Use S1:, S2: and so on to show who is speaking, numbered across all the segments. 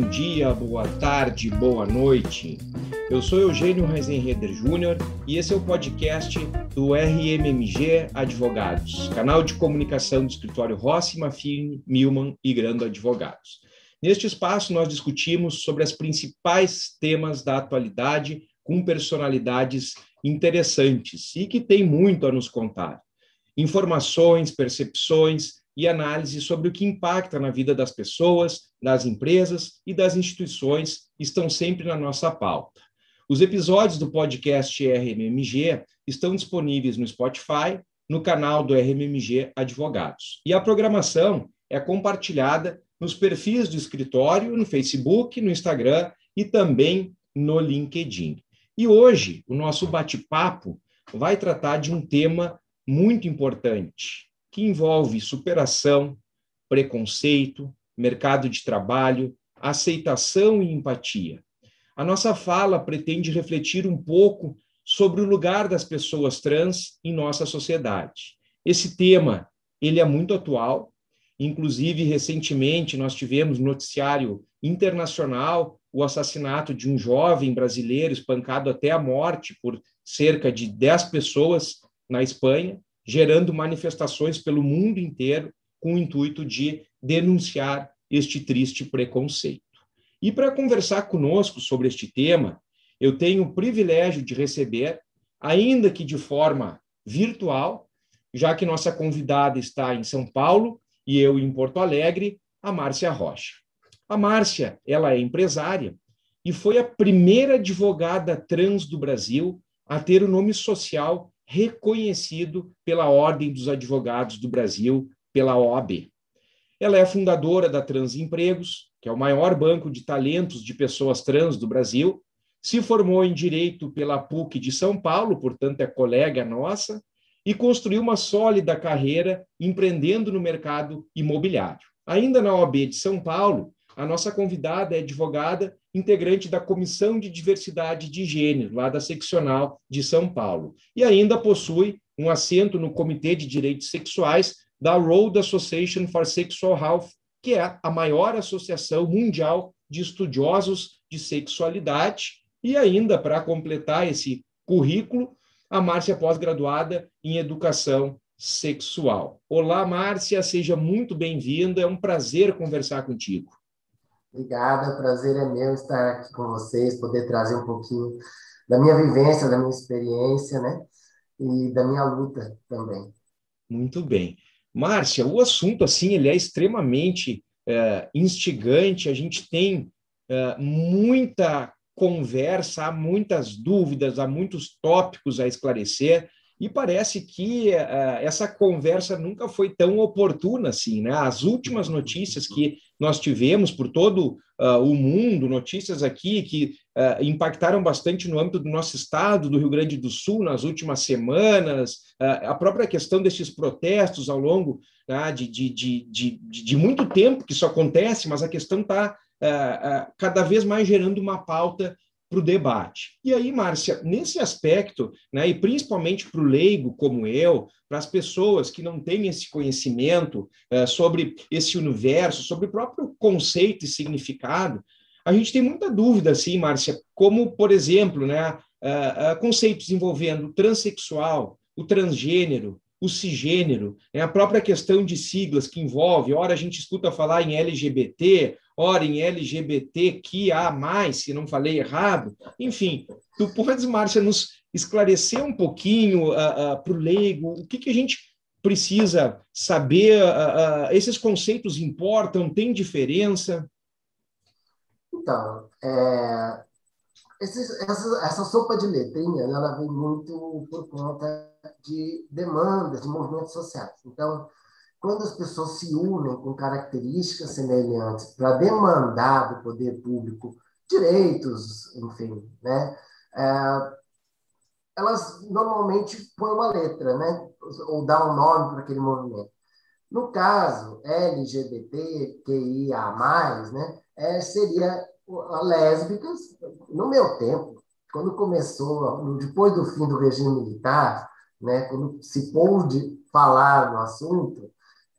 S1: bom dia, boa tarde, boa noite. Eu sou Eugênio Reisenreder Júnior e esse é o podcast do RMMG Advogados, canal de comunicação do escritório Rossi, Mafini, Milman e Grando Advogados. Neste espaço, nós discutimos sobre as principais temas da atualidade com personalidades interessantes e que têm muito a nos contar. Informações, percepções, e análise sobre o que impacta na vida das pessoas, das empresas e das instituições estão sempre na nossa pauta. Os episódios do podcast RMMG estão disponíveis no Spotify, no canal do RMMG Advogados. E a programação é compartilhada nos perfis do escritório, no Facebook, no Instagram e também no LinkedIn. E hoje, o nosso bate-papo vai tratar de um tema muito importante, que envolve superação, preconceito, mercado de trabalho, aceitação e empatia. A nossa fala pretende refletir um pouco sobre o lugar das pessoas trans em nossa sociedade. Esse tema, ele é muito atual, inclusive recentemente nós tivemos no noticiário internacional o assassinato de um jovem brasileiro espancado até a morte por cerca de 10 pessoas na Espanha, gerando manifestações pelo mundo inteiro com o intuito de denunciar este triste preconceito. E para conversar conosco sobre este tema, eu tenho o privilégio de receber, ainda que de forma virtual, já que nossa convidada está em São Paulo e eu em Porto Alegre, a Márcia Rocha. A Márcia, ela é empresária e foi a primeira advogada trans do Brasil a ter o nome social reconhecido pela Ordem dos Advogados do Brasil, pela OAB. Ela é fundadora da Transempregos, que é o maior banco de talentos de pessoas trans do Brasil, se formou em Direito pela PUC de São Paulo, portanto é colega nossa, e construiu uma sólida carreira empreendendo no mercado imobiliário. Ainda na OAB de São Paulo, a nossa convidada é advogada, integrante da Comissão de Diversidade de Gênero, lá da Seccional de São Paulo. E ainda possui um assento no Comitê de Direitos Sexuais da Road Association for Sexual Health, que é a maior associação mundial de estudiosos de sexualidade. E ainda, para completar esse currículo, a Márcia é pós-graduada em Educação Sexual. Olá, Márcia, seja muito bem-vinda. É um prazer conversar contigo.
S2: Obrigada, o prazer é meu estar aqui com vocês, poder trazer um pouquinho da minha vivência, da minha experiência, né? E da minha luta também.
S1: Muito bem. Márcia, o assunto, assim, ele é extremamente é, instigante, a gente tem é, muita conversa, há muitas dúvidas, há muitos tópicos a esclarecer, e parece que uh, essa conversa nunca foi tão oportuna assim, né? As últimas notícias que nós tivemos por todo uh, o mundo, notícias aqui que uh, impactaram bastante no âmbito do nosso estado, do Rio Grande do Sul, nas últimas semanas, a própria questão desses protestos ao longo né, de, de, de, de muito tempo que isso acontece, mas a questão está cada vez mais gerando uma pauta para o debate. E aí, Márcia, nesse aspecto, né, e principalmente para o leigo como eu, para as pessoas que não têm esse conhecimento uh, sobre esse universo, sobre o próprio conceito e significado, a gente tem muita dúvida, assim, Márcia, como, por exemplo, né, uh, uh, conceitos envolvendo o transexual, o transgênero, o cisgênero, né, a própria questão de siglas que envolve, ora a gente escuta falar em LGBT, ora em LGBTQIA+, se não falei errado. Enfim, tu podes, Márcia, nos esclarecer um pouquinho uh, uh, para o leigo o que, que a gente precisa saber? Uh, esses conceitos importam? Tem diferença?
S2: Então, é, essa, essa sopa de letrinha ela vem muito por conta de demandas, de movimentos sociais. Então, quando as pessoas se unem com características semelhantes para demandar do poder público direitos, enfim, né? É, elas normalmente põem uma letra, né? Ou dão um nome para aquele movimento. No caso LGBTQIA+, né? É, seria lésbicas. No meu tempo, quando começou, depois do fim do regime militar, né? Quando se pôde falar no assunto,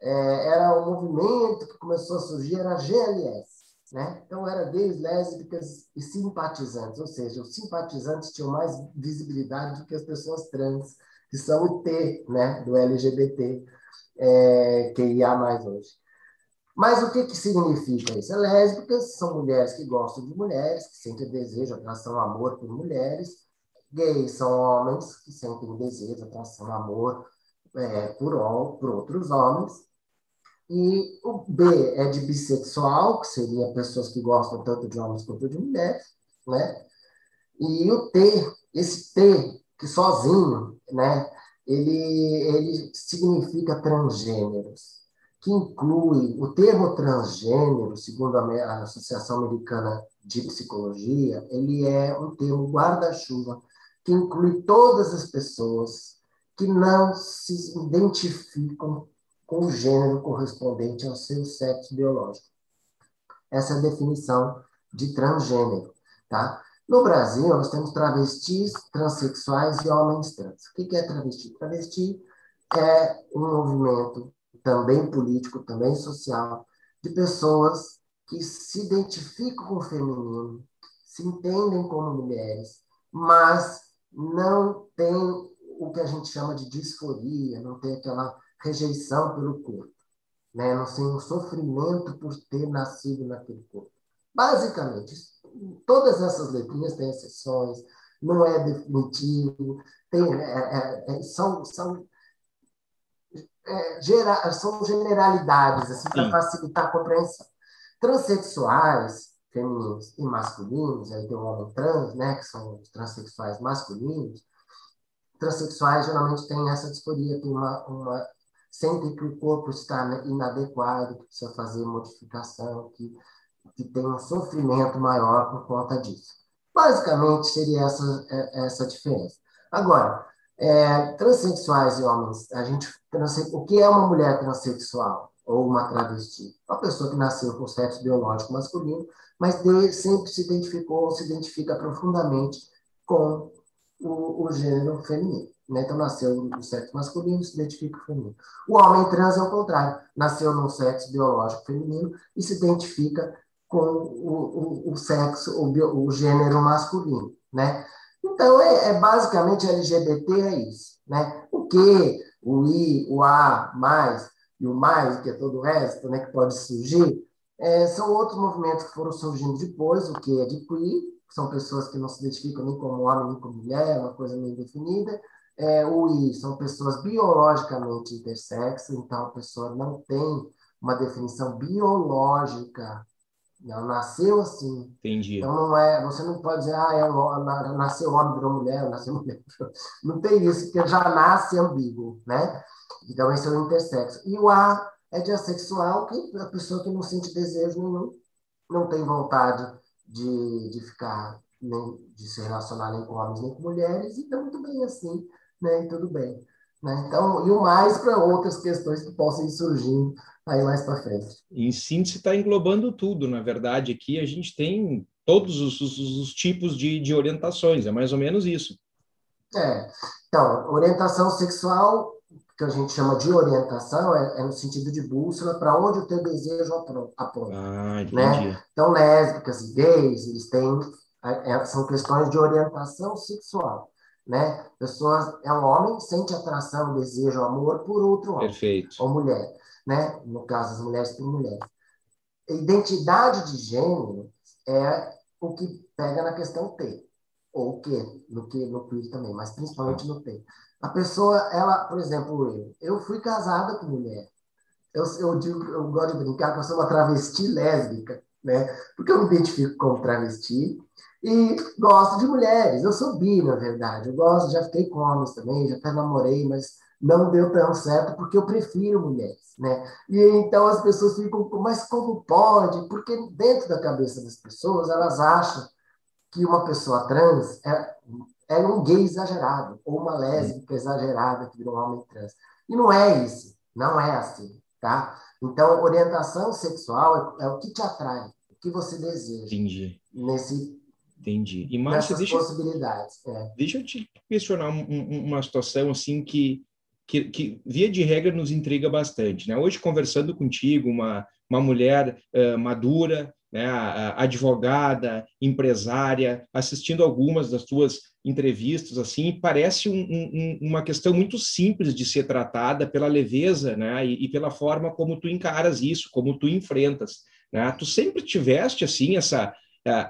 S2: é, era um movimento que começou a surgir, era a GLS, Né? Então, era gays, lésbicas e simpatizantes, ou seja, os simpatizantes tinham mais visibilidade do que as pessoas trans, que são o T né, do LGBT, é, que ia mais hoje. Mas o que, que significa isso? Lésbicas são mulheres que gostam de mulheres, que sentem desejo, atração, amor por mulheres. Gays são homens que sentem desejo, atração, amor é, por, por outros homens. E o B é de bissexual, que seria pessoas que gostam tanto de homens quanto de mulheres, né? E o T, esse T, que sozinho, né? Ele, ele significa transgêneros, que inclui o termo transgênero, segundo a, Associação Americana de Psicologia, ele é um termo guarda-chuva que inclui todas as pessoas que não se identificam com o gênero correspondente ao seu sexo biológico. Essa é a definição de transgênero, tá? No Brasil, nós temos travestis, transexuais e homens trans. O que é travesti? Travesti é um movimento também político, também social, de pessoas que se identificam com o feminino, se entendem como mulheres, mas não têm o que a gente chama de disforia, não tem aquela rejeição pelo corpo, né? não tem um sofrimento por ter nascido naquele corpo. Basicamente, todas essas letrinhas têm exceções, não é definitivo, tem, é, é, é são, são, é, gera, são generalidades assim, para facilitar a compreensão. Transsexuais, femininos e masculinos, aí tem o homem trans, né, que são os transexuais masculinos, transexuais geralmente têm essa disforia, tem uma, uma sentem que o corpo está inadequado, que precisa fazer modificação, que, que tem um sofrimento maior por conta disso. Basicamente, seria essa, é, essa diferença. Agora, é, transexuais e homens, a gente, o que é uma mulher transexual ou uma travesti? Uma pessoa que nasceu com sexo biológico masculino, mas de, sempre se identificou ou se identifica profundamente com o, o gênero feminino. Né? Então, nasceu no sexo masculino, se identifica com o feminino. O homem trans é o contrário, nasceu no sexo biológico feminino e se identifica com o, o, o sexo, o, o, gênero masculino. Né? Então, é, é, basicamente LGBT é isso. Né? O que, o I, o A, mais, e o mais, que é todo o resto, né, que pode surgir, é, são outros movimentos que foram surgindo depois, o que é de queer, são pessoas que não se identificam nem como homem nem como mulher, uma coisa meio definida. É, o I são pessoas biologicamente intersexo, então a pessoa não tem uma definição biológica, não nasceu assim.
S1: Entendi.
S2: Então não é, você não pode dizer, ah, é, nasceu homem, virou mulher, nasceu mulher. Não tem isso, porque já nasce ambíguo, né? Então esse é o intersexo. E o A é de assexual, que é a pessoa que não sente desejo nenhum, não tem vontade de, de ficar, nem, de se relacionar nem com homens nem com mulheres, e está muito bem assim, né? E tudo bem. Né? Então, e o mais para outras questões que possam ir surgindo aí mais para frente.
S1: Em síntese, está englobando tudo, na verdade. Aqui a gente tem todos os, os, os tipos de, de orientações, é mais ou menos isso.
S2: É. Então, orientação sexual que a gente chama de orientação é, é no sentido de bússola para onde o teu desejo aponta.
S1: Ah, né?
S2: Então, lésbicas e gays, eles têm, é, é, são questões de orientação sexual. Né? Pessoas, é um homem sente atração, desejo, amor por outro homem.
S1: Perfeito.
S2: Ou mulher. Né? No caso, as mulheres por mulheres. Identidade de gênero é o que pega na questão T. Ou o que, no que no queer também, mas principalmente no T. A pessoa, ela, por exemplo, eu, eu fui casada com mulher. Eu, eu, digo, eu gosto de brincar que eu sou uma travesti lésbica, né? Porque eu me identifico como travesti e gosto de mulheres. Eu sou bi, na verdade. Eu gosto, já fiquei com homens também, já até namorei, mas não deu tão certo porque eu prefiro mulheres, né? E então as pessoas ficam, mas como pode? Porque dentro da cabeça das pessoas, elas acham que uma pessoa trans é, é um gay exagerado, ou uma lésbica exagerada que virou um homem trans. E não é isso, não é assim, tá? Então, orientação sexual é, é o que te atrai, o que você deseja.
S1: Entendi.
S2: Nesse
S1: Entendi.
S2: E Márcia, deixa, possibilidades. É.
S1: deixa eu te questionar um, uma situação assim que, que, que, via de regra, nos intriga bastante. Né? Hoje, conversando contigo, uma, uma mulher uh, madura, né, advogada, empresária, assistindo algumas das tuas entrevistas, assim, parece um, um, uma questão muito simples de ser tratada pela leveza, né, e, e, pela forma como tu encaras isso, como tu enfrentas, né? Tu sempre tiveste assim essa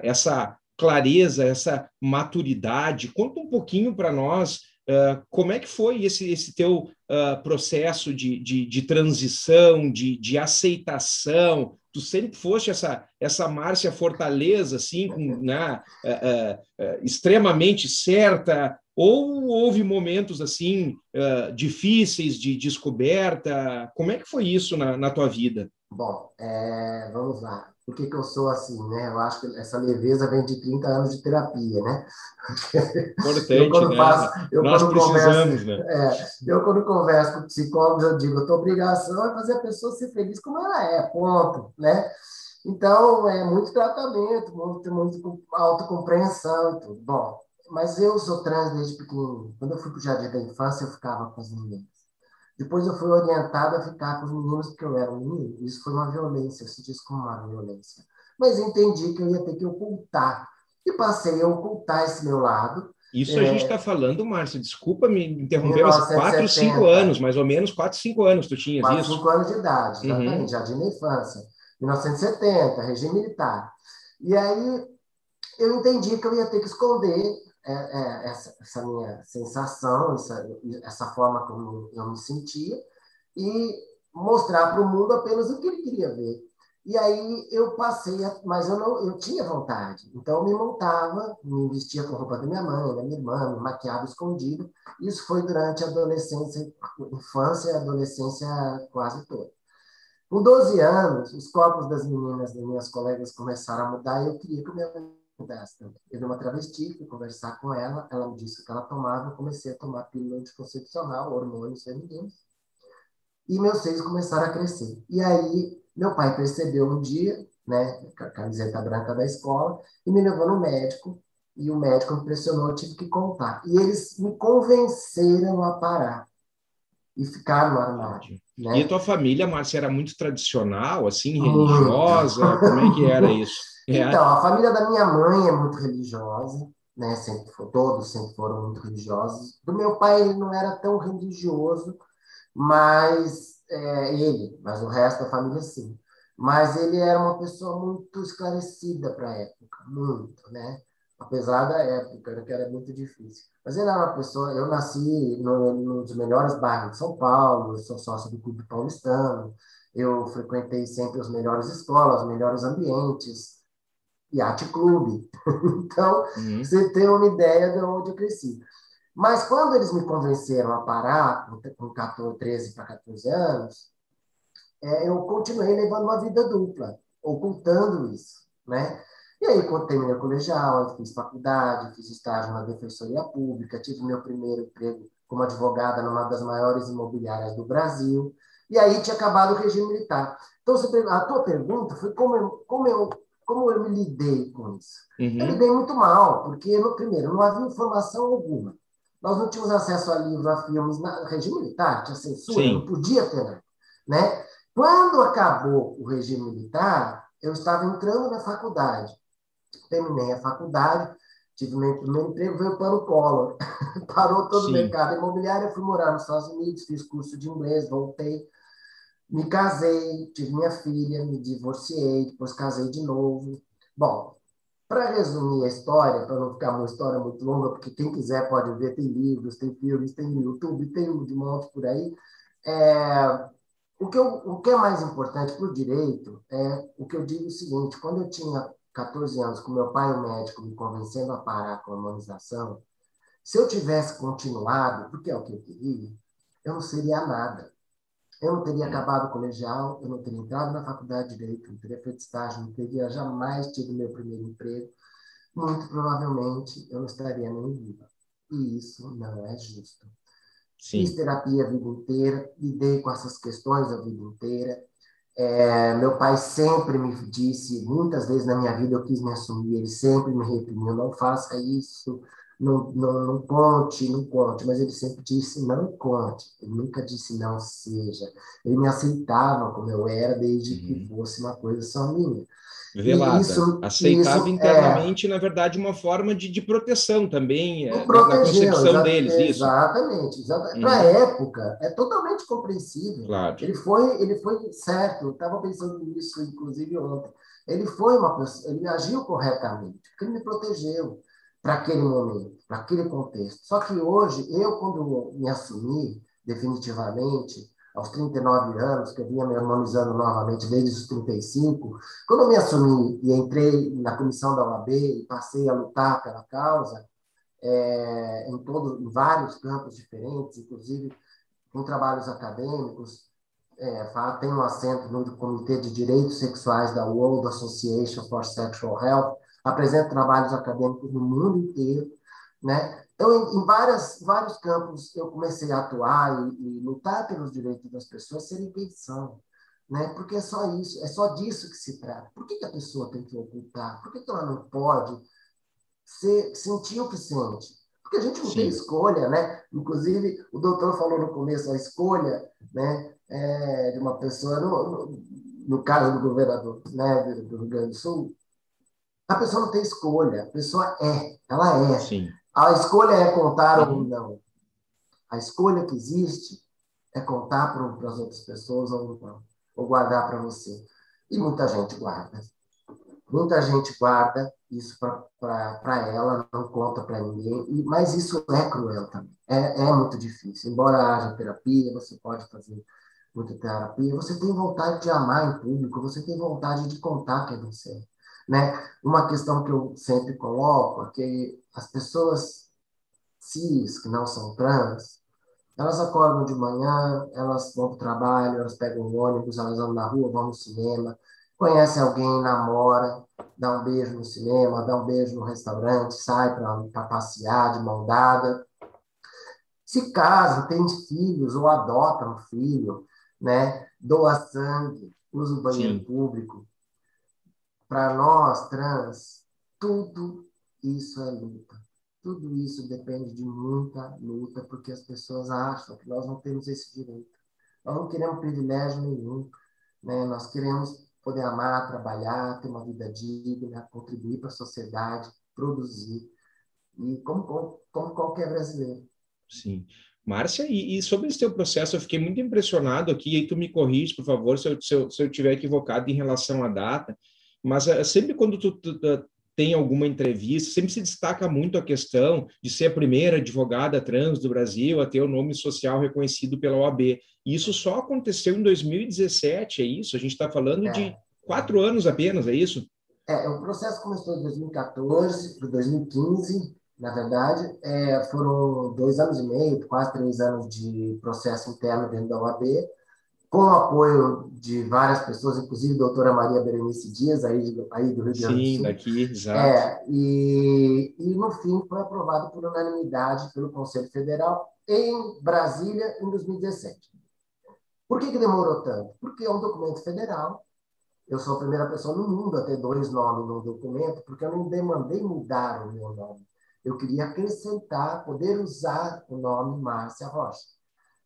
S1: essa clareza, essa maturidade. Conta um pouquinho para nós uh, como é que foi esse, esse teu uh, processo de, de, de transição, de, de aceitação, tu sempre foste essa essa Márcia Fortaleza assim com, né, uh, uh, extremamente certa? Ou houve momentos assim uh, difíceis de descoberta? Como é que foi isso na, na tua vida
S2: bom é, vamos lá por que, que eu sou assim, né? Eu acho que essa leveza vem de 30 anos de terapia, né?
S1: Importante, eu, quando né? Faço, eu, Nós quando precisamos, converso, né?
S2: É, eu, quando converso com psicólogos, eu digo, a tua obrigação é fazer a pessoa ser feliz como ela é, ponto, né? Então, é muito tratamento, muito, muito autocompreensão e tudo. Bom, mas eu sou trans desde pequenininho. Quando eu fui para o jardim da infância, eu ficava com as meninas. Depois eu fui orientado a ficar com os meninos porque eu era um menino. Isso foi uma violência, eu senti isso como uma violência. Mas entendi que eu ia ter que ocultar. E passei a ocultar esse meu lado.
S1: Isso é, a gente está falando, Márcio, desculpa me interromper, mas 4, 5 anos, mais ou menos 4, 5 anos tu tinhas 4,
S2: isso? 5 anos de idade, uhum. exatamente, uhum. jardim da infância. 1970, regime militar. E aí eu entendi que eu ia ter que esconder é, é, essa, essa, minha sensação, essa, essa forma como eu me sentia, e mostrar para o mundo apenas o que ele queria ver. E aí eu passei, a, mas eu não, eu tinha vontade. Então eu me montava, me vestia com a roupa da minha mãe, da minha irmã, me maquiava escondido. Isso foi durante a adolescência, infância e adolescência quase toda. Com 12 anos, os corpos das meninas, das minhas colegas começaram a mudar e eu queria que eu Eu vi uma travesti, fui conversar com ela, ela me disse que ela tomava, eu comecei a tomar pílula anticoncepcional, hormônios femininos, e meus seios começaram a crescer. E aí, meu pai percebeu um dia, né, a camiseta branca da escola, e me levou no médico, e o médico me pressionou, eu tive que contar. E eles me convenceram a parar e ficar no armário. Né?
S1: E a tua família, Márcia, era muito tradicional, assim, religiosa? Como é que era isso?
S2: É. Então, a família da minha mãe é muito religiosa, né? Sempre for, todos sempre foram muito religiosos. Do meu pai ele não era tão religioso, mas é, ele, mas o resto da família sim. Mas ele era uma pessoa muito esclarecida para a época, muito, né? apesar da época, né, que era muito difícil. Mas ele era uma pessoa. Eu nasci no, dos melhores bairros de São Paulo, sou sócio do Clube Paulistano, eu frequentei sempre as melhores escolas, os melhores ambientes, Yacht Clube. então, uhum. você tem uma ideia de onde eu cresci. Mas quando eles me convenceram a parar, com 14, 13 para 14 anos, é, eu continuei levando uma vida dupla, ocultando isso, né? E aí, quando terminei o colegial, fiz faculdade, fiz estágio na Defensoria Pública, tive meu primeiro emprego como advogada numa das maiores imobiliárias do Brasil, e aí tinha acabado o regime militar. Então, a tua pergunta foi como eu, como eu, como eu lidei com isso. Uhum. Eu lidei muito mal, porque, no primeiro, não havia informação alguma. Nós não tínhamos acesso a livros, a filmes. No regime militar tinha censura, Sim. não podia ter. Né? Quando acabou o regime militar, eu estava entrando na faculdade terminei a faculdade, tive meu primeiro emprego, veio para o Collor. Parou todo Sim. o mercado imobiliário, fui morar nos Estados Unidos, fiz curso de inglês, voltei, me casei, tive minha filha, me divorciei, depois casei de novo. Bom, para resumir a história, para não ficar uma história muito longa, porque quem quiser pode ver, tem livros, tem filmes, tem YouTube, tem de monte por aí. É, o, que eu, o que é mais importante para o direito é o que eu digo o seguinte: quando eu tinha 14 anos, com meu pai, o médico, me convencendo a parar com a imunização, se eu tivesse continuado, porque é o que eu queria, eu não seria nada. Eu não teria acabado o colegial, eu não teria entrado na faculdade de Direito, não teria feito estágio, não teria jamais tido meu primeiro emprego. Muito provavelmente eu não estaria nem viva. E isso não é justo. Sim. Fiz terapia a vida inteira, lidei com essas questões a vida inteira, é, meu pai sempre me disse, muitas vezes na minha vida eu quis me assumir, ele sempre me reprimiu, não faça isso, não, não, não conte, não conte, mas ele sempre disse, não conte, ele nunca disse não seja, ele me aceitava como eu era, desde uhum. que fosse uma coisa só minha.
S1: velada. Isso, Aceitava isso, internamente, é... na verdade, uma forma de, de proteção também, é, na concepção deles. Isso.
S2: Exatamente. exatamente. Hum. Para a época, é totalmente compreensível.
S1: Claro.
S2: Ele foi, ele foi certo, eu estava pensando nisso, inclusive, ontem. Ele foi uma pessoa, ele agiu corretamente, porque ele me protegeu para aquele momento, para aquele contexto. Só que hoje, eu, quando me assumi definitivamente, aos 39 anos, que eu vinha me harmonizando novamente desde os 35, quando eu me assumi e entrei na comissão da OAB e passei a lutar pela causa, é, em, todo, em vários campos diferentes, inclusive com trabalhos acadêmicos, é, um assento no Comitê de Direitos Sexuais da World Association for Sexual Health, apresento trabalhos acadêmicos no mundo inteiro, né? Então, em, várias, vários campos, eu comecei a atuar e, e, lutar pelos direitos das pessoas sem pensão, né? Porque é só isso, é só disso que se trata. Por que, que a pessoa tem que ocultar? Por que, que ela não pode ser, sentir o que sente? Porque a gente não Sim. tem escolha, né? Inclusive, o doutor falou no começo a escolha, né? É, de uma pessoa, no, no, no, caso do governador né, do Rio Grande do Sul, a pessoa não tem escolha, a pessoa é, ela é.
S1: Sim.
S2: A escolha é contar ou não. A escolha que existe é contar para as outras pessoas ou não, ou guardar para você. E muita gente guarda. Muita gente guarda isso para ela, não conta para ninguém, e, mas isso é cruel também. É, é muito difícil. Embora haja terapia, você pode fazer muita terapia, você tem vontade de amar em público, você tem vontade de contar quem você é. Né? Uma questão que eu sempre coloco é que as pessoas cis, que não são trans, elas acordam de manhã, elas vão para o trabalho, elas pegam um ônibus, elas andam na rua, vão no cinema, conhecem alguém, namora, dá um beijo no cinema, dá um beijo no restaurante, sai para passear de mão dada. Se casa, tem filhos ou adota um filho, né? doa sangue, usa o banheiro Sim. público para nós trans, tudo isso é luta. Tudo isso depende de muita luta, porque as pessoas acham que nós não temos esse direito. Nós não queremos privilégio nenhum. Né? Nós queremos poder amar, trabalhar, ter uma vida digna, contribuir para a sociedade, produzir. E como, como, como qualquer brasileiro.
S1: Sim. Márcia, e, e, sobre esse teu processo, eu fiquei muito impressionado aqui, e tu me corrige, por favor, se eu, se eu, se eu tiver equivocado em relação à data, mas uh, sempre quando tu, tu, tu, tem alguma entrevista, sempre se destaca muito a questão de ser a primeira advogada trans do Brasil a ter o nome social reconhecido pela OAB. E isso só aconteceu em 2017, é isso? A gente está falando é. de quatro anos apenas, é isso?
S2: É, o processo começou em 2014 para 2015, na verdade, é, foram dois anos e meio, quase três anos de processo interno dentro da OAB, com o apoio de várias pessoas, inclusive a doutora Maria Berenice Dias, aí, aí do Rio de Janeiro.
S1: Sim, daqui, exato.
S2: É, e, e, no fim, foi aprovado por unanimidade pelo Conselho Federal em Brasília, em 2017. Por que, que demorou tanto? Porque é um documento federal. Eu sou a primeira pessoa no mundo a ter dois nomes no documento, porque eu não demandei mudar o meu nome. Eu queria acrescentar, poder usar o nome Márcia Rocha.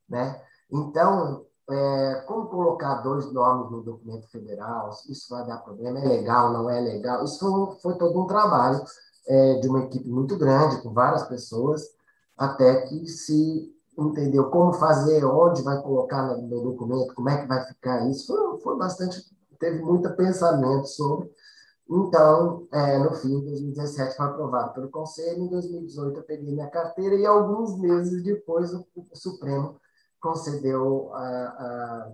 S2: Né? Então, é, como colocar dois nomes no documento federal, isso vai dar problema, é legal, não é legal. Isso foi, foi todo um trabalho é, de uma equipe muito grande, com várias pessoas, até que se entendeu como fazer, onde vai colocar no, documento, como é que vai ficar isso. Foi, foi bastante, teve muito pensamento sobre. Então, é, no fim, de 2017 foi aprovado pelo Conselho, em 2018 eu peguei minha carteira e alguns meses depois o, o Supremo concedeu a, a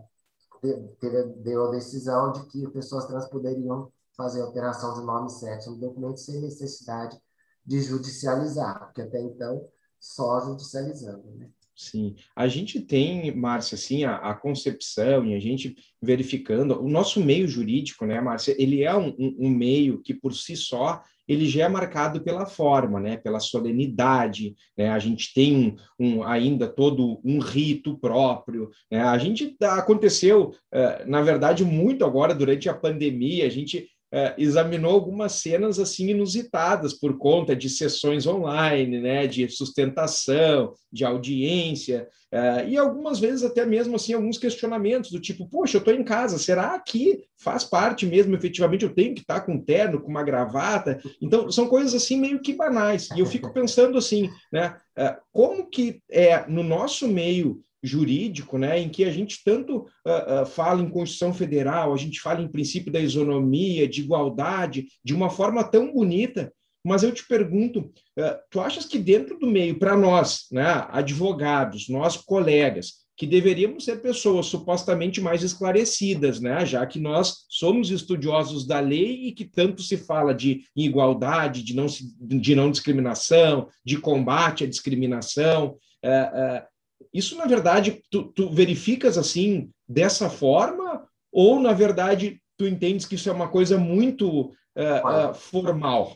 S2: deu a decisão de que pessoas trans poderiam fazer alteração de nome certo no documento sem necessidade de judicializar, porque até então só judicializando, né?
S1: Sim, a gente tem, Márcia, assim, a, a, concepção e a gente verificando, o nosso meio jurídico, né, Márcia, ele é um, um meio que por si só ele já é marcado pela forma, né, pela solenidade, né, a gente tem um, um ainda todo um rito próprio, né, a gente aconteceu, uh, na verdade, muito agora durante a pandemia, a gente é, examinou algumas cenas assim inusitadas por conta de sessões online, né, de sustentação, de audiência, é, e algumas vezes até mesmo assim alguns questionamentos do tipo, poxa, eu estou em casa, será que faz parte mesmo, efetivamente, eu tenho que estar com um terno, com uma gravata? Então, são coisas assim meio que banais. E eu fico pensando assim, né, é, como que é no nosso meio jurídico, né, em que a gente tanto uh, uh, fala em Constituição Federal, a gente fala em princípio da isonomia, de igualdade, de uma forma tão bonita, mas eu te pergunto, uh, tu achas que dentro do meio, para nós, né, advogados, nós colegas, que deveríamos ser pessoas supostamente mais esclarecidas, né, já que nós somos estudiosos da lei e que tanto se fala de igualdade, de não, de não discriminação, de combate à discriminação, uh, isso, na verdade, tu, tu verificas assim, dessa forma, ou, na verdade, tu entendes que isso é uma coisa muito uh, uh, formal?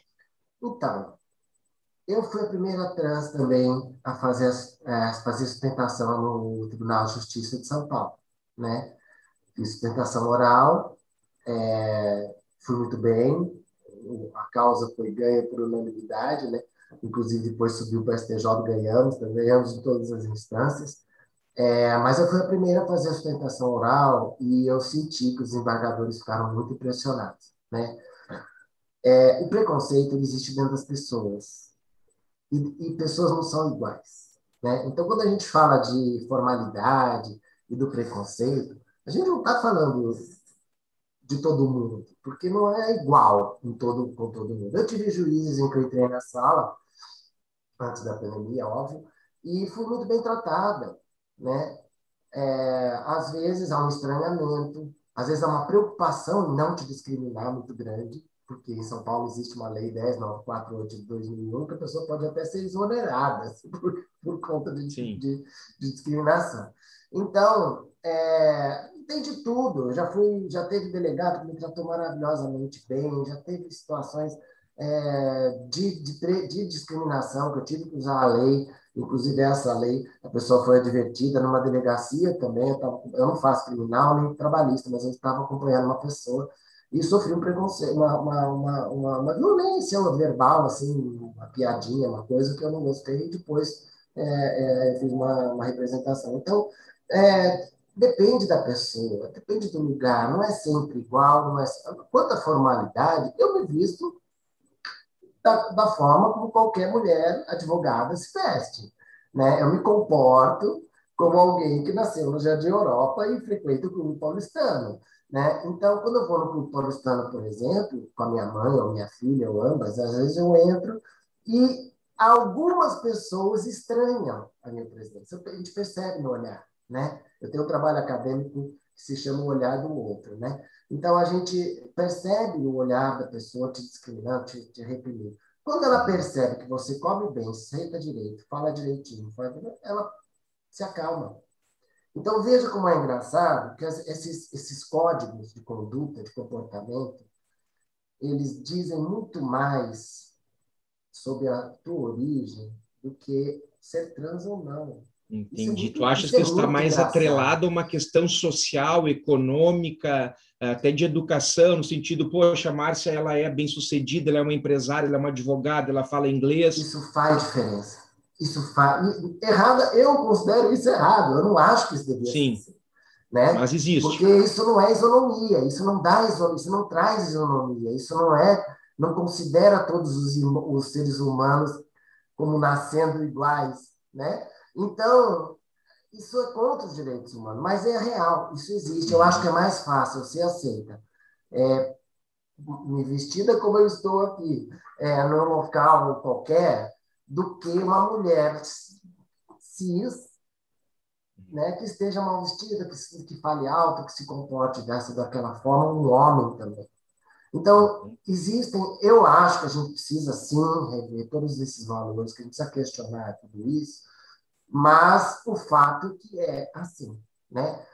S2: Então, eu fui a primeira trans também a fazer, a fazer sustentação no Tribunal de Justiça de São Paulo, né? Fiz sustentação oral, é, fui muito bem, a causa foi ganha por unanimidade, né? Inclusive depois subiu para o STJ, ganhamos, ganhamos em todas as instâncias. É, mas eu fui a primeira a fazer a sustentação oral e eu senti que os embargadores ficaram muito impressionados. Né? É, o preconceito existe dentro das pessoas e, e, pessoas não são iguais. Né? Então, quando a gente fala de formalidade e do preconceito, a gente não está falando de todo mundo, porque não é igual em todo, com todo mundo. Eu tive juízes em que eu entrei na sala antes da pandemia, óbvio, e fui muito bem tratada, né? É, às vezes há um estranhamento, às vezes há uma preocupação em não te discriminar muito grande, porque em São Paulo existe uma lei 10948 de 2001 que a pessoa pode até ser exonerada assim, por, por conta de, de, de, discriminação. Então, é, tem de tudo. Já fui, já teve delegado que me tratou maravilhosamente bem, já teve situações é, de, de, de, discriminação, que eu tive que usar a lei, inclusive essa lei, a pessoa foi advertida numa delegacia também, eu, tava, eu não faço criminal nem trabalhista, mas eu estava acompanhando uma pessoa e sofri um preconceito, uma, uma, uma, uma, violência verbal, assim, uma piadinha, uma coisa que eu não gostei, e depois é, é, fiz uma, uma representação. Então, é, depende da pessoa, depende do lugar, não é sempre igual, não é... Quanto à formalidade, eu me visto da, da forma como qualquer mulher advogada se veste. Né? Eu me comporto como alguém que nasceu no Jardim Europa e frequenta o Clube Paulistano. Né? Então, quando eu vou no Clube Paulistano, por exemplo, com a minha mãe ou minha filha, ou ambas, às vezes eu entro e algumas pessoas estranham a minha presença. A gente percebe no olhar. Né? Eu tenho um trabalho acadêmico que se chama O Olhar do Outro. Né? Então, a gente percebe o olhar da pessoa te discriminando, te, te reprimindo. Quando ela percebe que você come bem, senta direito, fala direitinho, ela se acalma. Então, veja como é engraçado que esses, esses códigos de conduta, de comportamento, eles dizem muito mais sobre a tua origem do que ser trans ou não.
S1: Entendi. É tu achas que está mais engraçado. atrelado a uma questão social, econômica, até de educação, no sentido, poxa, a Márcia ela é bem sucedida, ela é uma empresária, ela é uma advogada, ela fala inglês.
S2: Isso faz diferença. Isso faz. Errada, eu considero isso errado. Eu não acho que isso deveria
S1: Sim.
S2: ser. Né?
S1: Mas existe.
S2: Porque isso não é isonomia, isso não dá isonomia, isso não traz isonomia, isso não é, não considera todos os, os seres humanos como nascendo iguais, né? Então, isso é contra os direitos humanos, mas é real, isso existe. Eu acho que é mais fácil, você aceita. É, me vestida como eu estou aqui, é, num local qualquer, do que uma mulher cis, né, que esteja mal vestida, que, que fale alto, que se comporte dessa daquela forma, um homem também. Então, existem, eu acho que a gente precisa sim rever todos esses valores, que a gente precisa questionar tudo isso, mas o fato que é assim, né?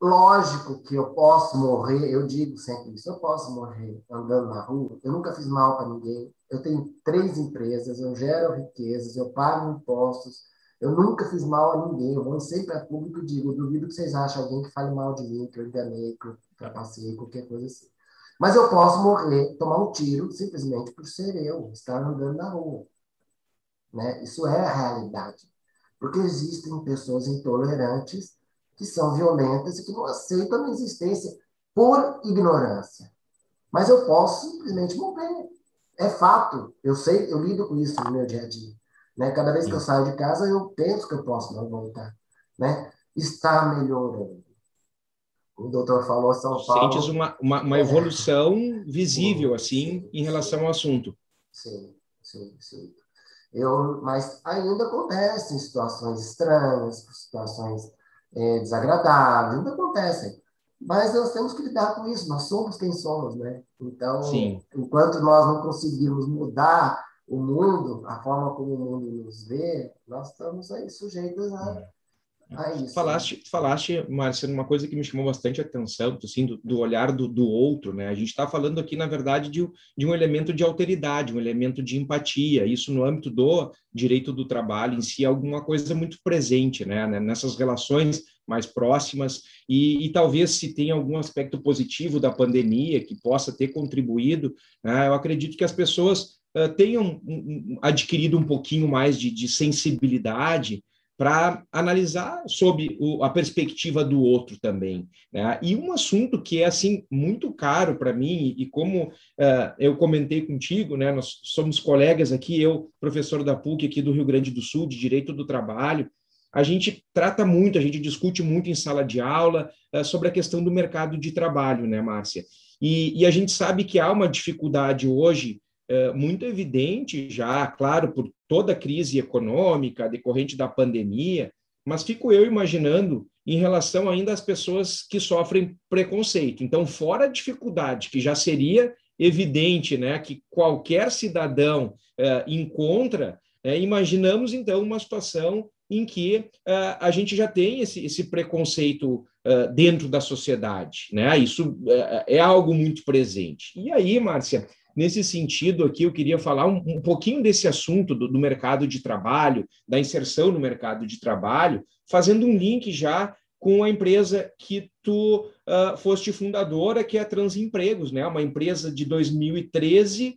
S2: Lógico que eu posso morrer, eu digo sempre isso, eu posso morrer andando na rua, eu nunca fiz mal para ninguém, eu tenho três empresas, eu gero riquezas, eu pago impostos, eu nunca fiz mal a ninguém, eu vou sempre a público e digo, duvido que vocês achem alguém que fale mal de mim, que eu enganei, que eu ultrapassei, qualquer coisa assim. Mas eu posso morrer, tomar um tiro, simplesmente por ser eu, estar andando na rua. Né? Isso é a realidade. Porque existem pessoas intolerantes que são violentas e que não aceitam a existência por ignorância. Mas eu posso simplesmente morrer. É fato. Eu sei, eu lido com isso no meu dia a dia. Né? Cada vez que eu saio de casa, eu penso que eu posso não voltar. Né? Está melhorando. O doutor falou São Paulo.
S1: Sentes uma, uma, uma evolução é. visível, sim, assim, sim, em relação ao assunto.
S2: Sim, sim, sim. Eu, mas ainda acontecem situações estranhas, situações é, desagradáveis, ainda acontecem. Mas nós temos que lidar com isso, nós somos quem somos, né? Então, Sim. enquanto nós não conseguirmos mudar o mundo, a forma como o mundo nos vê, nós estamos aí sujeitos a, é. A isso.
S1: Falaste, né? falaste, Márcia, uma coisa que me chamou bastante a atenção, assim, do, do olhar do, do, outro, né? A gente está falando aqui, na verdade, de, de um elemento de alteridade, um elemento de empatia. Isso no âmbito do direito do trabalho em si é alguma coisa muito presente, né? Nessas relações mais próximas, e, e, talvez se tenha algum aspecto positivo da pandemia que possa ter contribuído, né, eu acredito que as pessoas uh, tenham um, um, adquirido um pouquinho mais de, de sensibilidade para analisar sob o, a perspectiva do outro também. Né? E um assunto que é assim muito caro para mim, e como uh, eu comentei contigo, né, nós somos colegas aqui, eu, professor da PUC aqui do Rio Grande do Sul, de Direito do Trabalho, a gente trata muito, a gente discute muito em sala de aula uh, sobre a questão do mercado de trabalho, né, Márcia? E, e a gente sabe que há uma dificuldade hoje uh, muito evidente já, claro, por toda a crise econômica decorrente da pandemia, mas fico eu imaginando em relação ainda às pessoas que sofrem preconceito. Então, fora a dificuldade que já seria evidente, né, que qualquer cidadão uh, encontra, imaginamos então uma situação em que uh, a gente já tem esse, esse preconceito uh, dentro da sociedade, né? Isso uh, é algo muito presente. E aí, Márcia, nesse sentido aqui, eu queria falar um, um pouquinho desse assunto do, do, mercado de trabalho, da inserção no mercado de trabalho, fazendo um link já com a empresa que tu foste fundadora, que é a Transempregos, né? Uma empresa de 2013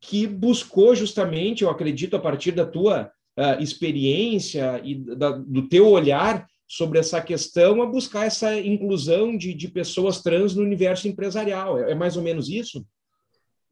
S1: que buscou justamente, eu acredito, a partir da tua uh, experiência e da, do teu olhar sobre essa questão a buscar essa inclusão de, de pessoas trans no universo empresarial. É, é mais ou menos isso?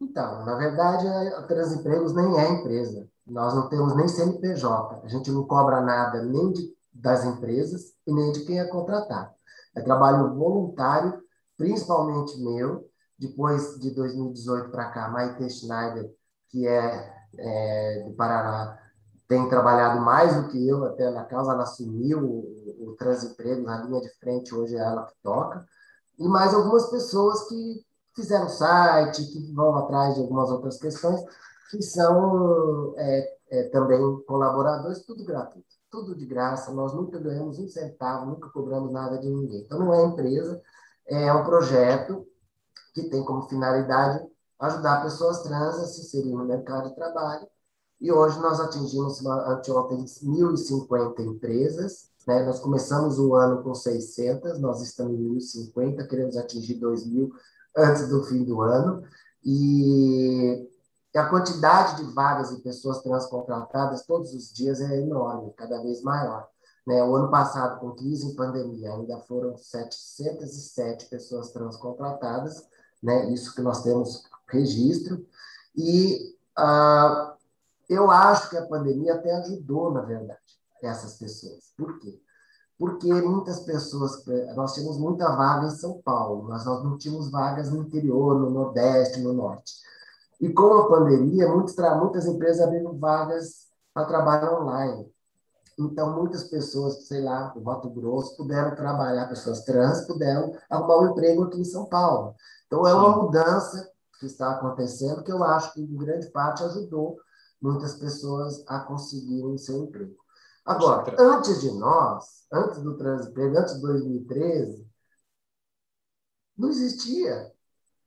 S2: Então, na verdade, a Transempregos nem é empresa. Nós não temos nem CNPJ. A gente não cobra nada nem de, das empresas e nem de quem é contratado. É trabalho voluntário, principalmente meu. Depois de 2018 para cá, Maite Schneider, que é, é do Paraná, tem trabalhado mais do que eu até na causa, ela assumiu o, o transemprego na linha de frente, hoje é ela que toca, e mais algumas pessoas que fizeram site, que vão atrás de algumas outras questões, que são é, é, também colaboradores, tudo gratuito, tudo de graça, nós nunca ganhamos um centavo, nunca cobramos nada de ninguém. Então, não é empresa, é um projeto que tem como finalidade ajudar pessoas trans a se inserir no mercado de trabalho e hoje nós atingimos, anteontem, 1.050 empresas. Né? Nós começamos o ano com 600, nós estamos em 1.050, queremos atingir 2.000 antes do fim do ano. E a quantidade de vagas e pessoas transcontratadas todos os dias é enorme, cada vez maior. Né? O ano passado, com crise e pandemia, ainda foram 707 pessoas transcontratadas, né? isso que nós temos registro. E uh, eu acho que a pandemia até ajudou, na verdade, essas pessoas. Por quê? Porque muitas pessoas, nós tínhamos muita vaga em São Paulo, mas nós não tínhamos vagas no interior, no Nordeste, no Norte. E com a pandemia, muitas, muitas empresas abriram vagas para trabalho online. Então, muitas pessoas, sei lá, do Mato Grosso, puderam trabalhar, pessoas trans puderam arrumar um emprego aqui em São Paulo. Então, é uma mudança que está acontecendo que eu acho que, em grande parte, ajudou muitas pessoas a conseguirem seu emprego. Agora, antes de nós, antes do transemprego, antes de 2013, não existia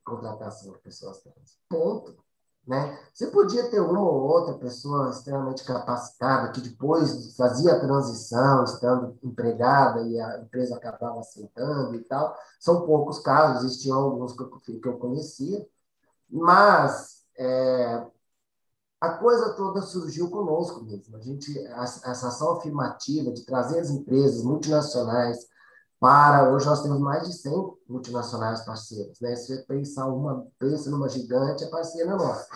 S2: contratação de pessoas trans. Ponto. Né? Você podia ter uma ou outra pessoa extremamente capacitada que depois fazia a transição, estando empregada e a empresa acabava aceitando e tal. São poucos casos, existiam alguns que eu, que eu conhecia, mas é, a coisa toda surgiu conosco mesmo. A gente, essa ação afirmativa de trazer as empresas multinacionais para hoje nós temos mais de 100 multinacionais parceiras, né? Se você pensar uma, pensa numa gigante, é parceira nossa.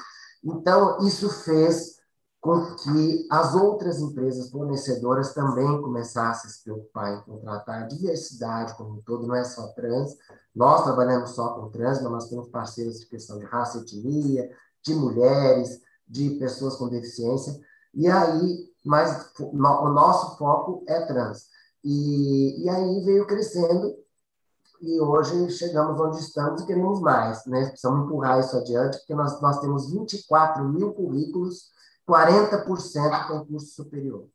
S2: Então, isso fez com que as outras empresas fornecedoras também começassem a se preocupar em contratar a diversidade como um todo, não é só trans. Nós trabalhamos só com trans, mas nós temos parceiros de questão de raça etnia, de mulheres, de pessoas com deficiência. E aí, mas o nosso foco é trans. E, e aí veio crescendo e hoje chegamos onde estamos e queremos mais, né? Precisamos empurrar isso adiante, porque nós, nós temos 24 mil currículos, 40% com curso superior.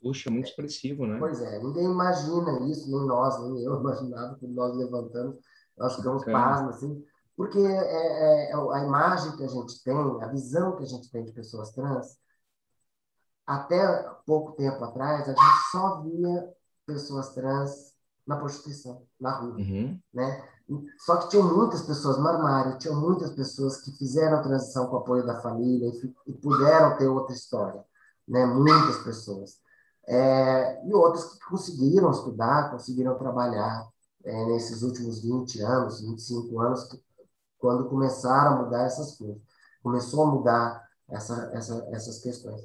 S1: Puxa, muito expressivo, né?
S2: Pois é, ninguém imagina isso, nem nós, nem eu imaginava, quando nós levantamos, nós ficamos pasmos, assim, porque é, é, é, a imagem que a gente tem, a visão que a gente tem de pessoas trans, até pouco tempo atrás, a gente só via pessoas trans na prostituição, na rua, uhum. né? Só que tinham muitas pessoas no armário, tinham muitas pessoas que fizeram a transição com o apoio da família e, e puderam ter outra história, né? Muitas pessoas. É, e outras que conseguiram estudar, conseguiram trabalhar é, nesses últimos 20 anos, 25 anos, que, quando começaram a mudar essas coisas. Começou a mudar essa, essa, essas questões.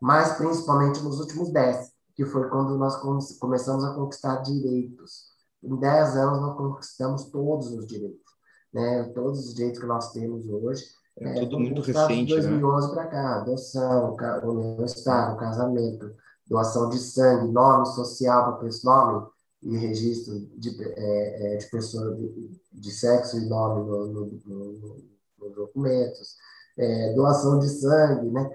S2: Mas principalmente nos últimos 10 que foi quando nós começamos a conquistar direitos. Em 10 anos, nós conquistamos todos os direitos. Né? Todos os direitos que nós temos hoje.
S1: É, é tudo muito recente, de 2011
S2: né? para cá, adoção, união Estado, casamento, doação de sangue, nome social para pessoa, nome e registro de, é, é, de pessoa de, de, sexo e nome nos no, no, no, documentos, é, doação de sangue, né?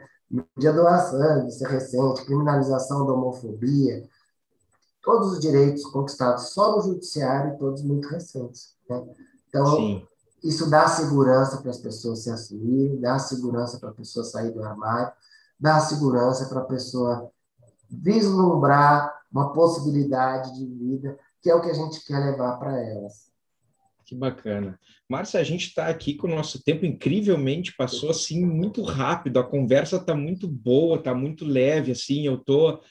S2: de doação, isso é recente, criminalização da homofobia, todos os direitos conquistados só no judiciário, todos muito recentes. Né? Então, Sim. isso dá segurança para as pessoas se assumirem, dá segurança para a pessoa sair do armário, dá segurança para a pessoa vislumbrar uma possibilidade de vida, que é o que a gente quer levar para elas.
S1: Que bacana. Márcia, a gente está aqui com o nosso tempo incrivelmente passou assim muito rápido. A conversa está muito boa, está muito leve. Assim, eu estou uh,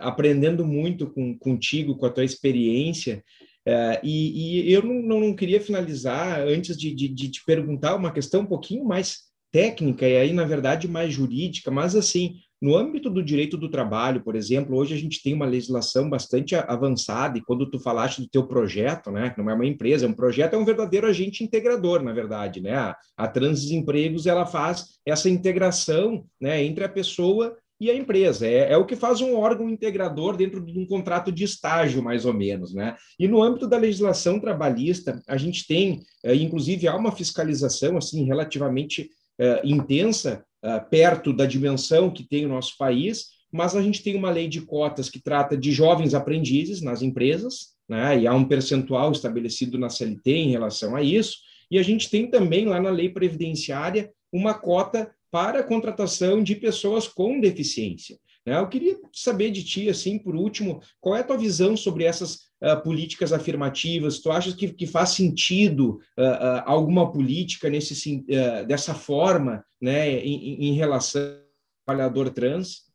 S1: aprendendo muito com, contigo, com a tua experiência. Uh, e, e, eu não, não, queria finalizar antes de, de, de te perguntar uma questão um pouquinho mais técnica e aí na verdade mais jurídica, mas assim no âmbito do direito do trabalho, por exemplo, hoje a gente tem uma legislação bastante avançada, e quando tu falaste do teu projeto, né, que não é uma empresa, é um projeto, é um verdadeiro agente integrador, na verdade, né? A, a Transempregos, ela faz essa integração, né, entre a pessoa e a empresa. É, é, o que faz um órgão integrador dentro de um contrato de estágio, mais ou menos. Né? E no âmbito da legislação trabalhista, a gente tem, é, inclusive, há uma fiscalização assim relativamente é, intensa perto da dimensão que tem o nosso país, mas a gente tem uma lei de cotas que trata de jovens aprendizes nas empresas, né, e há um percentual estabelecido na CLT em relação a isso, e a gente tem também lá na lei previdenciária uma cota para a contratação de pessoas com deficiência. Né? Eu queria saber de ti, assim, por último, qual é a tua visão sobre essas uh, políticas afirmativas? Tu achas que, que faz sentido uh, alguma política nesse, dessa forma, né, em, em relação ao trabalhador trans?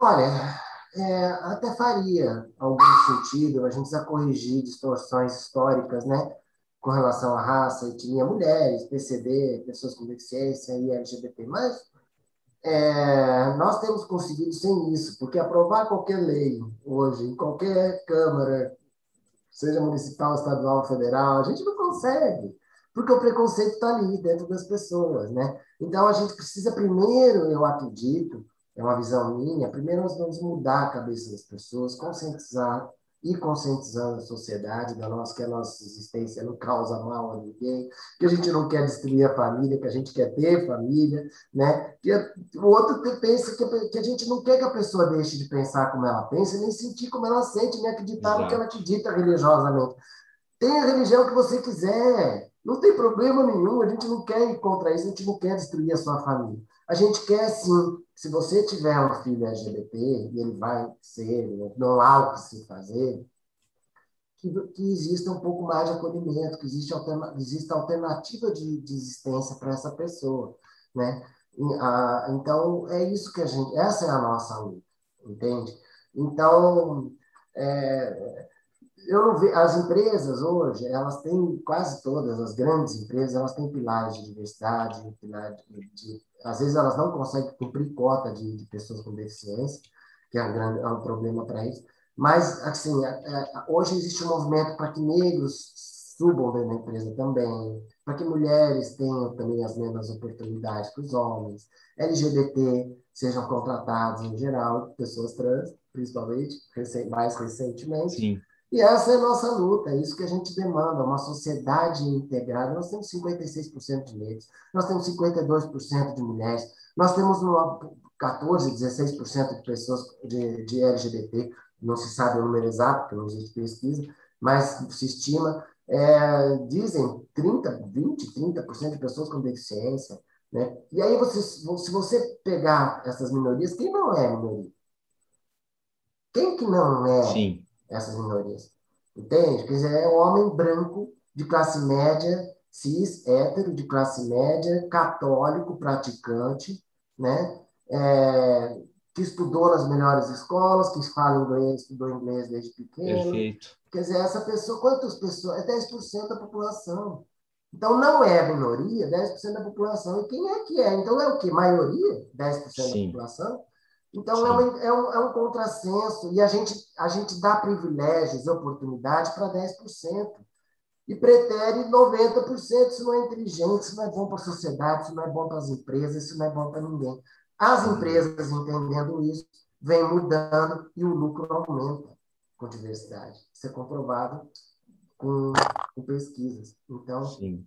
S2: Olha, é, até faria algum sentido, a gente precisa corrigir distorções históricas, né? Com relação à raça, etnia, mulheres, PCD, pessoas com deficiência e LGBT. Mas é, nós temos conseguido sem isso, porque aprovar qualquer lei hoje, em qualquer Câmara, seja municipal, estadual, federal, a gente não consegue, porque o preconceito está ali dentro das pessoas, né? Então a gente precisa primeiro, eu acredito, é uma visão minha, primeiro nós vamos mudar a cabeça das pessoas, conscientizar e conscientizando a sociedade da nossa, que a nossa existência não causa mal a ninguém, que a gente não quer destruir a família, que a gente quer ter família, né? Que o outro pensa que, que a gente não quer que a pessoa deixe de pensar como ela pensa, nem sentir como ela sente, nem acreditar Exato. no que ela acredita religiosamente. Tenha a religião que você quiser, Não tem problema nenhum, a gente não quer ir contra isso, a gente não quer destruir a sua família. A gente quer sim, se você tiver um filho LGBT, e ele vai ser, não há o que se fazer, que, que exista um pouco mais de acolhimento, que exista, alterna, exista alternativa de, de existência para essa pessoa, né? E, a, então, é isso que a gente, essa é a nossa luta, entende? Então, é, eu não vejo, as empresas hoje, elas têm, quase todas as grandes empresas, elas têm pilares de diversidade, pilares de, de, às vezes elas não conseguem cumprir cota de, de pessoas com deficiência, que é um, grande, é um problema para isso, mas, assim, é, é, hoje existe um movimento para que negros subam dentro da empresa também, para que mulheres tenham também as mesmas oportunidades que os homens, LGBT sejam contratados em geral, pessoas trans, principalmente, mais recentemente. Sim. E essa é a nossa luta, é isso que a gente demanda, uma sociedade integrada. Nós temos 56% de negros, nós temos 52% de mulheres, nós temos 14, 16% de pessoas de, de LGBT, não se sabe o número exato, porque não existe pesquisa, mas se estima, é, dizem 30, 20, 30% de pessoas com deficiência. Né? E aí, você, se você pegar essas minorias, quem não é minoria? Quem que não é Sim. Essas minorias? Entende? Quer dizer, é um homem branco, de classe média, cis, hétero, de classe média, católico, praticante, né? É, que estudou nas melhores escolas, que fala inglês, estudou inglês desde pequeno. Perfeito. Quer dizer, essa pessoa, quantas pessoas? É 10% da população. Então, não é a minoria, 10% da população. E quem é que é? Então, é o quê? Maioria? 10% Sim. da população? Então, é, uma, é, um, é um contrassenso. E a gente, a gente dá privilégios e oportunidades para 10%. E pretere 90%. Isso não é inteligente, isso não é bom para a sociedade, isso não é bom para as empresas, isso não é bom para ninguém. As empresas, entendendo isso, vêm mudando e o lucro aumenta com diversidade. Isso é comprovado com, com pesquisas. Então, Sim.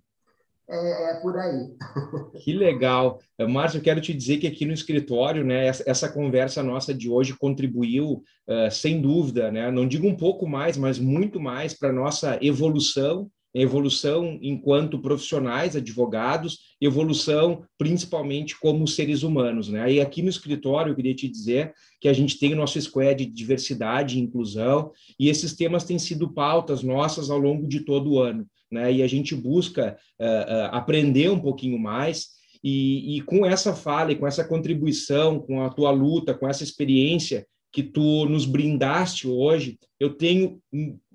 S2: É, é, por aí.
S1: Que legal. Márcio, eu quero te dizer que aqui no escritório, né, essa, essa conversa nossa de hoje contribuiu, uh, sem dúvida, né, não digo um pouco mais, mas muito mais para a nossa evolução evolução enquanto profissionais, advogados, evolução principalmente como seres humanos. Né? E aqui no escritório, eu queria te dizer que a gente tem o nosso squad de diversidade e inclusão, e esses temas têm sido pautas nossas ao longo de todo o ano. Né? E a gente busca uh, uh, aprender um pouquinho mais, e, e com essa fala e com essa contribuição, com a tua luta, com essa experiência que tu nos brindaste hoje, eu tenho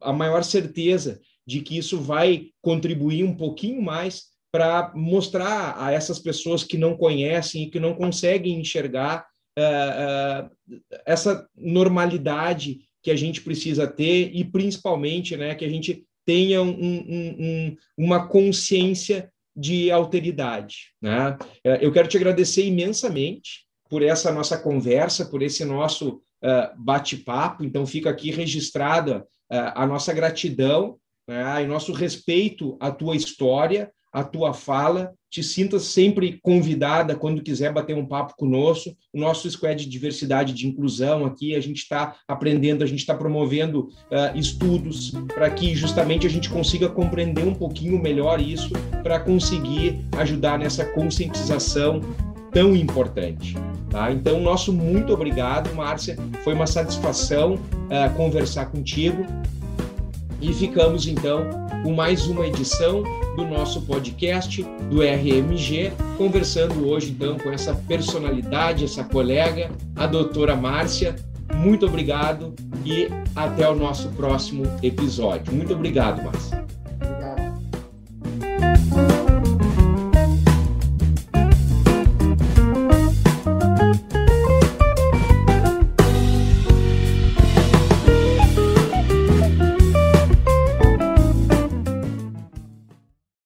S1: a maior certeza de que isso vai contribuir um pouquinho mais para mostrar a essas pessoas que não conhecem e que não conseguem enxergar uh, uh, essa normalidade que a gente precisa ter e principalmente né, que a gente tenha um, um, um, uma consciência de alteridade. Né? Eh, eu quero te agradecer imensamente por essa nossa conversa, por esse nosso uh, bate-papo. Então, fica aqui registrada a nossa gratidão né, e nosso respeito à tua história, à tua fala. Te sinta sempre convidada quando quiser bater um papo conosco. O nosso squad de diversidade de inclusão aqui, a gente está aprendendo, a gente está promovendo uh, estudos para que justamente a gente consiga compreender um pouquinho melhor isso, para conseguir ajudar nessa conscientização tão importante. Tá? Então, nosso muito obrigado, Márcia. Foi uma satisfação uh, conversar contigo. E ficamos então com mais uma edição do nosso podcast do RMG, conversando hoje então com essa personalidade, essa colega, a doutora Márcia. Muito obrigado e até o nosso próximo episódio. Muito obrigado, Márcia.